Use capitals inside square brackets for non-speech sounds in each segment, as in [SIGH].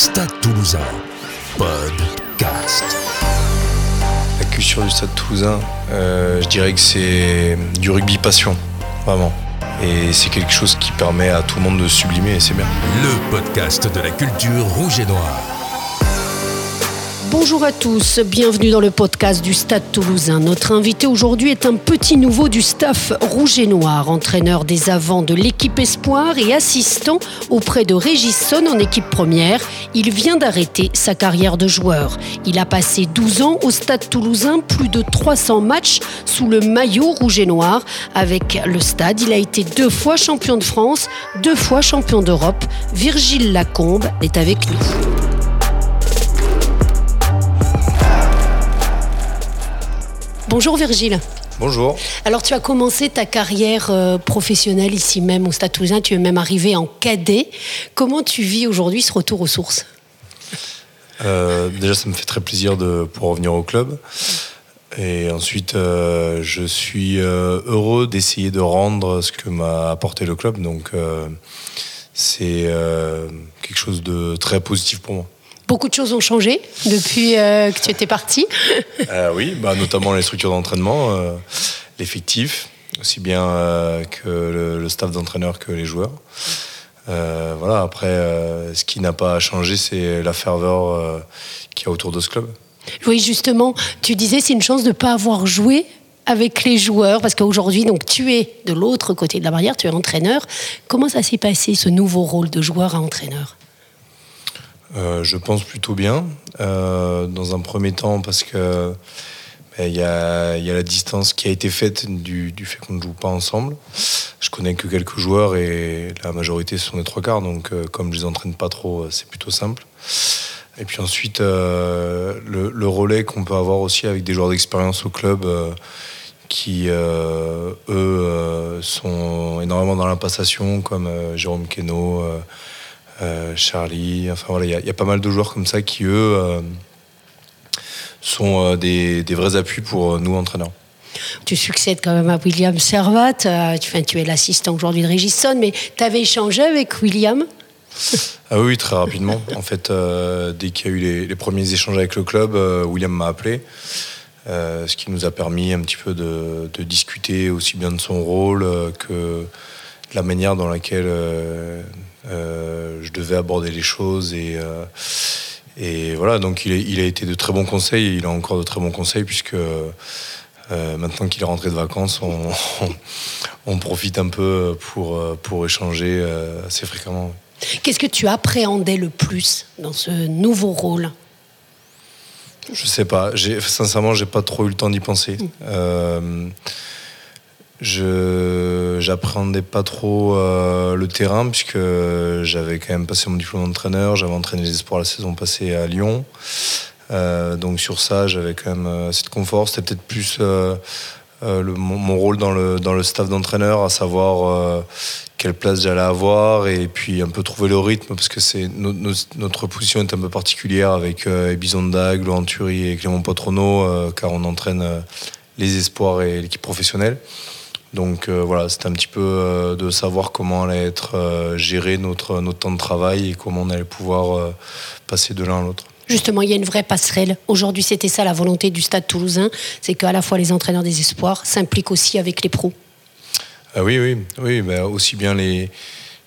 Stade Toulousain, podcast. La culture du Stade Toulousain, euh, je dirais que c'est du rugby passion, vraiment. Et c'est quelque chose qui permet à tout le monde de sublimer et c'est bien. Le podcast de la culture rouge et noire. Bonjour à tous, bienvenue dans le podcast du Stade Toulousain. Notre invité aujourd'hui est un petit nouveau du staff rouge et noir, entraîneur des avants de l'équipe Espoir et assistant auprès de Régisson en équipe première. Il vient d'arrêter sa carrière de joueur. Il a passé 12 ans au Stade Toulousain, plus de 300 matchs sous le maillot rouge et noir. Avec le Stade, il a été deux fois champion de France, deux fois champion d'Europe. Virgile Lacombe est avec nous. Bonjour Virgile. Bonjour. Alors tu as commencé ta carrière euh, professionnelle ici même au Stade Toulousain, tu es même arrivé en cadet. Comment tu vis aujourd'hui ce retour aux sources? Euh, Déjà ça me fait très plaisir de pouvoir revenir au club. Et ensuite, euh, je suis heureux d'essayer de rendre ce que m'a apporté le club. Donc, c'est quelque chose de très positif pour moi. Beaucoup de choses ont changé depuis euh, que tu étais parti. [LAUGHS] Euh, oui, bah, notamment les structures d'entraînement, euh, l'effectif, aussi bien que le, staff d'entraîneur que les joueurs. voilà, après, ce qui n'a pas changé, c'est la ferveur qu'il y a autour de ce club. Oui, justement, tu disais c'est une chance de ne pas avoir joué avec les joueurs Parce qu'aujourd'hui, donc, tu es de l'autre côté de la barrière, tu es entraîneur. Comment ça s'est passé, ce nouveau rôle de joueur à entraîneur? Euh, je pense plutôt bien. Euh, dans un premier temps, parce que ben, il y, a, la distance qui a été faite du, fait qu'on ne joue pas ensemble. Je connais que quelques joueurs et la majorité sont des trois quarts, donc euh, comme je les entraîne pas trop, c'est plutôt simple. Et puis ensuite, le, relais qu'on peut avoir aussi avec des joueurs d'expérience au club qui, eux, sont énormément dans la passation, comme Jérôme Queneau. Euh, Charlie. Enfin voilà, il y, a pas mal de joueurs comme ça qui, eux, euh, sont euh, des, vrais appuis pour nous, entraîneurs. Tu succèdes quand même à William Servat. tu, tu es l'assistant aujourd'hui de Régisson, mais tu avais échangé avec William? Ah oui, très rapidement. [LAUGHS] En fait, dès qu'il y a eu les, premiers échanges avec le club, William m'a appelé. ce qui nous a permis un petit peu de, de discuter aussi bien de son rôle que la manière dans laquelle euh, je devais aborder les choses et, euh, et voilà, donc il a, il a, été de très bons conseils et il a encore de très bons conseils puisque euh, maintenant qu'il est rentré de vacances, on, [LAUGHS] on, profite un peu pour, pour échanger assez fréquemment. Qu'est-ce que tu appréhendais le plus dans ce nouveau rôle? Je sais pas. Sincèrement, j'ai pas trop eu le temps d'y penser. Mmh. Je j'appréhendais pas trop euh, le terrain puisque j'avais quand même passé mon diplôme d'entraîneur, j'avais entraîné les espoirs la saison passée à Lyon. Euh, donc sur ça, j'avais quand même euh, assez de confort. C'était peut-être plus mon, rôle dans le, dans le staff d'entraîneur, à savoir quelle place j'allais avoir et puis un peu trouver le rythme parce que c'est notre position est un peu particulière avec Ebizonda, Gloanturi et Clément Potrono car on entraîne les espoirs et l'équipe professionnelle. Donc euh, voilà, c'était un petit peu euh, de savoir comment allait être euh, géré notre, notre temps de travail et comment on allait pouvoir passer de l'un à l'autre. Justement, il y a une vraie passerelle. Aujourd'hui, c'était ça la volonté du Stade toulousain, c'est qu'à la fois les entraîneurs des espoirs s'impliquent aussi avec les pros. Ah oui, oui, oui, bah, aussi bien les,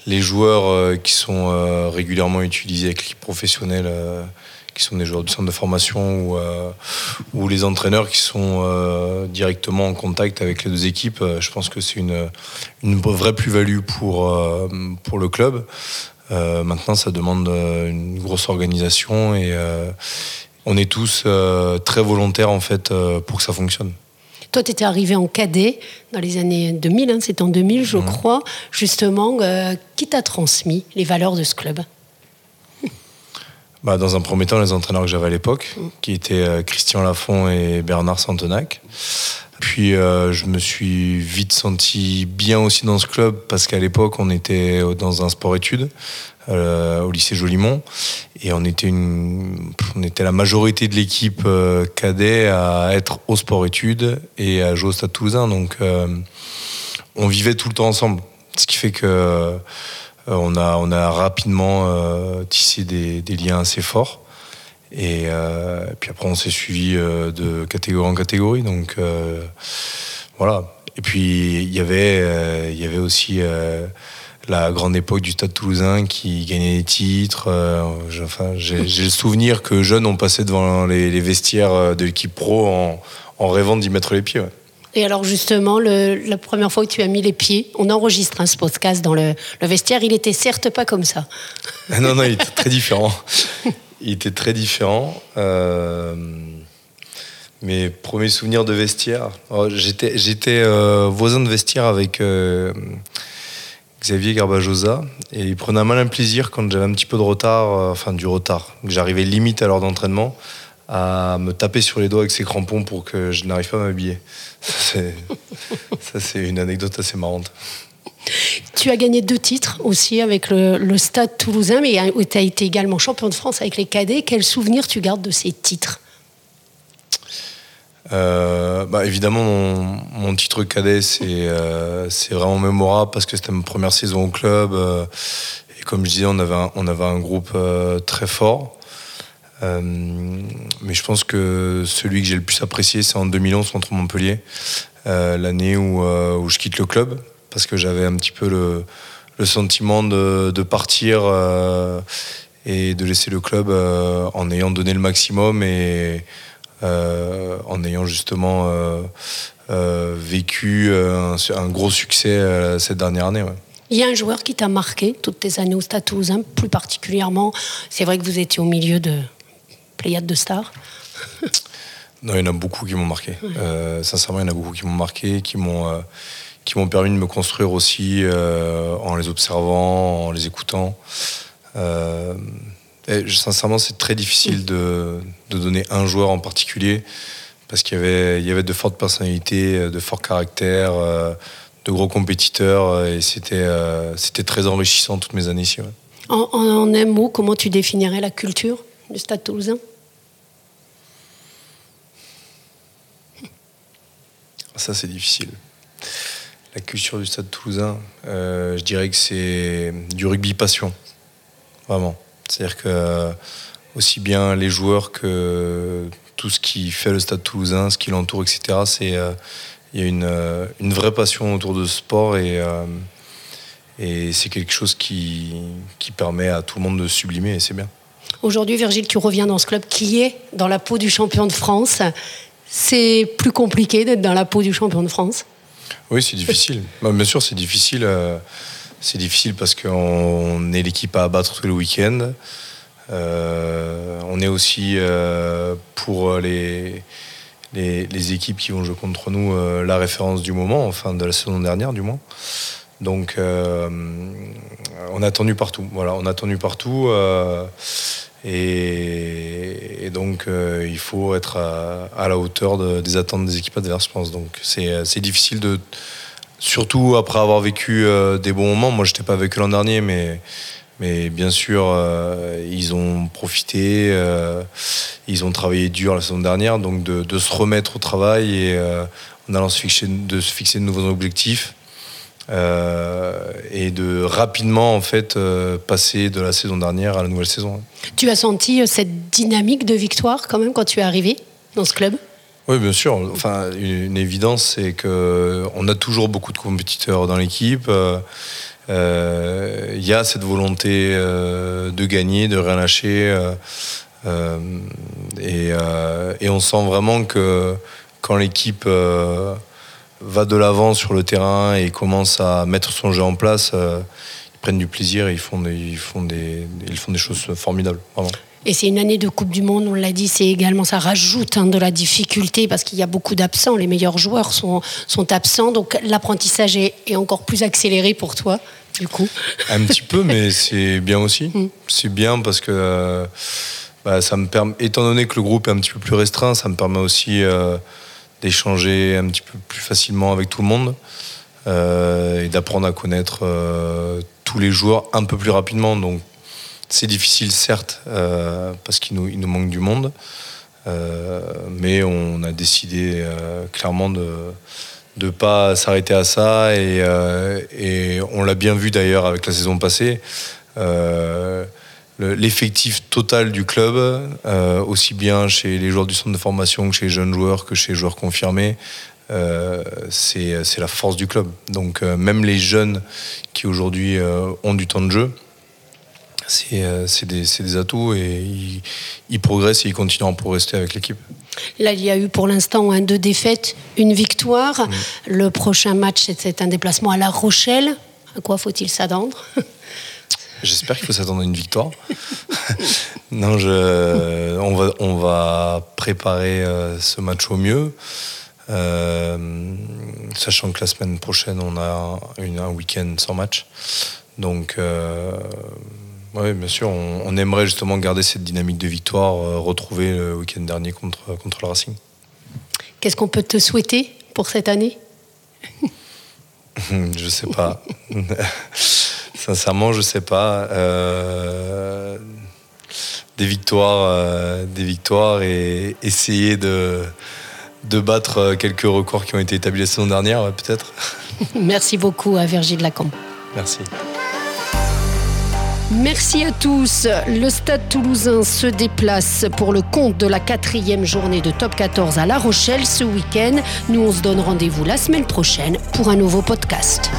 les joueurs qui sont régulièrement utilisés avec l'équipe professionnelle qui sont des joueurs du centre de formation ou, euh, ou les entraîneurs qui sont euh, directement en contact avec les deux équipes. Euh, je pense que c'est une, une vraie plus-value pour, pour le club. maintenant, ça demande une grosse organisation et on est tous très volontaires en fait pour que ça fonctionne. Toi, tu étais arrivé en cadet dans les années 2000, hein, c'est en 2000, je mmh. crois. Justement, qui t'a transmis les valeurs de ce club? Bah, Dans un premier temps, les entraîneurs que j'avais à l'époque, qui étaient euh, Christian Lafont et Bernard Santenac. Puis euh, je me suis vite senti bien aussi dans ce club parce qu'à l'époque on était dans un sport-études euh, au lycée Jolimont et on était, une, on était la majorité de l'équipe cadet à être au sport-études et à jouer au Stade Toulousain. Donc on vivait tout le temps ensemble. Ce qui fait que on, a, on a rapidement tissé des, liens assez forts. Et puis après, on s'est suivi de catégorie en catégorie. Donc voilà. Et puis il y avait, y avait aussi la grande époque du Stade Toulousain qui gagnait des titres. j'ai le souvenir que jeunes on passait devant les, vestiaires de l'équipe pro en rêvant d'y mettre les pieds. Et alors justement, la première fois que tu as mis les pieds, on enregistre un podcast dans le, vestiaire, il était certes pas comme ça. Ah non, non, il était très différent. Il était très différent. Euh, mes premiers souvenirs de vestiaire, oh, j'étais, j'étais euh, voisin de vestiaire avec euh, Xavier Garbajosa et il prenait un malin plaisir quand j'avais un petit peu de retard, enfin du retard, que j'arrivais limite à l'heure d'entraînement à me taper sur les doigts avec ses crampons pour que je n'arrive pas à m'habiller. [LAUGHS] Ça, c'est une anecdote assez marrante. Tu as gagné deux titres aussi avec le, Stade toulousain, mais tu as été également champion de France avec les cadets. Quel souvenir tu gardes de ces titres? Euh, bah, évidemment, mon, titre cadet, euh, c'est vraiment mémorable parce que c'était ma première saison au club. Euh, et comme je disais, on avait on avait un groupe très fort. Euh, mais je pense que celui que j'ai le plus apprécié, c'est en 2011 contre Montpellier, euh, l'année où, euh, où, je quitte le club, parce que j'avais un petit peu le, sentiment de, partir et de laisser le club en ayant donné le maximum et en ayant justement vécu un, gros succès cette dernière année. Il y a un joueur qui t'a marqué toutes tes années au Stade Toulousain, plus particulièrement. C'est vrai que vous étiez au milieu de, pléiade de stars [LAUGHS] Non, il y en a beaucoup qui m'ont marqué. Euh, sincèrement, il y en a beaucoup qui m'ont marqué, qui m'ont euh, qui m'ont permis de me construire aussi euh, en les observant, en les écoutant. Et, sincèrement, c'est très difficile de, de, donner un joueur en particulier parce qu'il y avait, il y avait de fortes personnalités, de forts caractères, de gros compétiteurs et c'était, c'était très enrichissant toutes mes années ici. En, en, un mot, comment tu définirais la culture du Stade toulousain? Ça, c'est difficile. La culture du stade toulousain, euh, je dirais que c'est du rugby passion. Vraiment. C'est-à-dire que euh, aussi bien les joueurs que tout ce qui fait le stade toulousain, ce qui l'entoure, etc.. Euh, il y a une, une, vraie passion autour de ce sport et, et c'est quelque chose qui, qui permet à tout le monde de sublimer et c'est bien. Aujourd'hui, Virgile, tu reviens dans ce club qui est dans la peau du champion de France c'est plus compliqué d'être dans la peau du champion de France Oui, c'est difficile. Bah, bien sûr, c'est difficile. Euh, c'est difficile parce qu'on est l'équipe à abattre tous les week-ends. Euh, on est aussi euh, pour les, les, équipes qui vont jouer contre nous la référence du moment, enfin de la saison dernière du moins. Donc on a attendu partout. Voilà, on a attendu partout. Et, donc, euh, il faut être à, la hauteur des attentes des équipes adverses, je pense. Donc, c'est difficile de. Surtout après avoir vécu euh, des bons moments. Moi, je n'étais pas vécu l'an dernier, mais, mais bien sûr, euh, ils ont profité. ils ont travaillé dur la saison dernière. Donc, de, de se remettre au travail et en allant se fixer, de se fixer de nouveaux objectifs. Euh, et de rapidement en fait euh, passer de la saison dernière à la nouvelle saison. Tu as senti euh, cette dynamique de victoire quand même quand tu es arrivé dans ce club? Oui, bien sûr. Enfin, une évidence, c'est que on a toujours beaucoup de compétiteurs dans l'équipe. Il y a cette volonté de gagner, de rien lâcher. Et, et, on sent vraiment que quand l'équipe va de l'avant sur le terrain et commence à mettre son jeu en place, euh, ils prennent du plaisir et ils font des, ils font des, ils font des choses formidables. Et c'est une année de Coupe du Monde, on l'a dit, c'est également, ça rajoute hein, de la difficulté parce qu'il y a beaucoup d'absents, les meilleurs joueurs sont, sont absents, donc l'apprentissage est, encore plus accéléré pour toi, du coup. Un petit peu, mais c'est bien aussi. Mm. C'est bien parce que euh, bah, ça me permet, étant donné que le groupe est un petit peu plus restreint, ça me permet aussi euh, d'échanger un petit peu plus facilement avec tout le monde euh, et d'apprendre à connaître euh, tous les joueurs un peu plus rapidement. Donc c'est difficile certes euh, parce qu'il nous, il nous manque du monde, mais on a décidé clairement de, de pas s'arrêter à ça et, et on l'a bien vu d'ailleurs avec la saison passée. L'effectif total du club, aussi bien chez les joueurs du centre de formation que chez les jeunes joueurs que chez les joueurs confirmés, euh, c'est la force du club. Donc euh, même les jeunes qui aujourd'hui euh, ont du temps de jeu, c'est des, des, atouts et ils, progressent et ils continuent à progresser avec l'équipe. Là, il y a eu pour l'instant deux défaites, une victoire. Le prochain match, c'est un déplacement à La Rochelle. À quoi faut-il s'attendre? J'espère qu'il faut s'attendre à une victoire. [LAUGHS] non, je, on, va, on va préparer ce match au mieux. Euh, sachant que la semaine prochaine, on a une, un week-end sans match. Donc, euh, oui, bien sûr, on, aimerait justement garder cette dynamique de victoire, euh, retrouver le week-end dernier contre, contre le Racing. Qu'est-ce qu'on peut te souhaiter pour cette année? [LAUGHS] Je sais pas. [LAUGHS] Sincèrement, je sais pas. des victoires, des victoires et essayer de de battre euh, quelques records qui ont été établis la saison dernière, peut-être. [LAUGHS] Merci beaucoup à Virgile Lacombe. Merci. Merci à tous. Le Stade toulousain se déplace pour le compte de la quatrième journée de Top 14 à La Rochelle ce week-end. Nous, on se donne rendez-vous la semaine prochaine pour un nouveau podcast.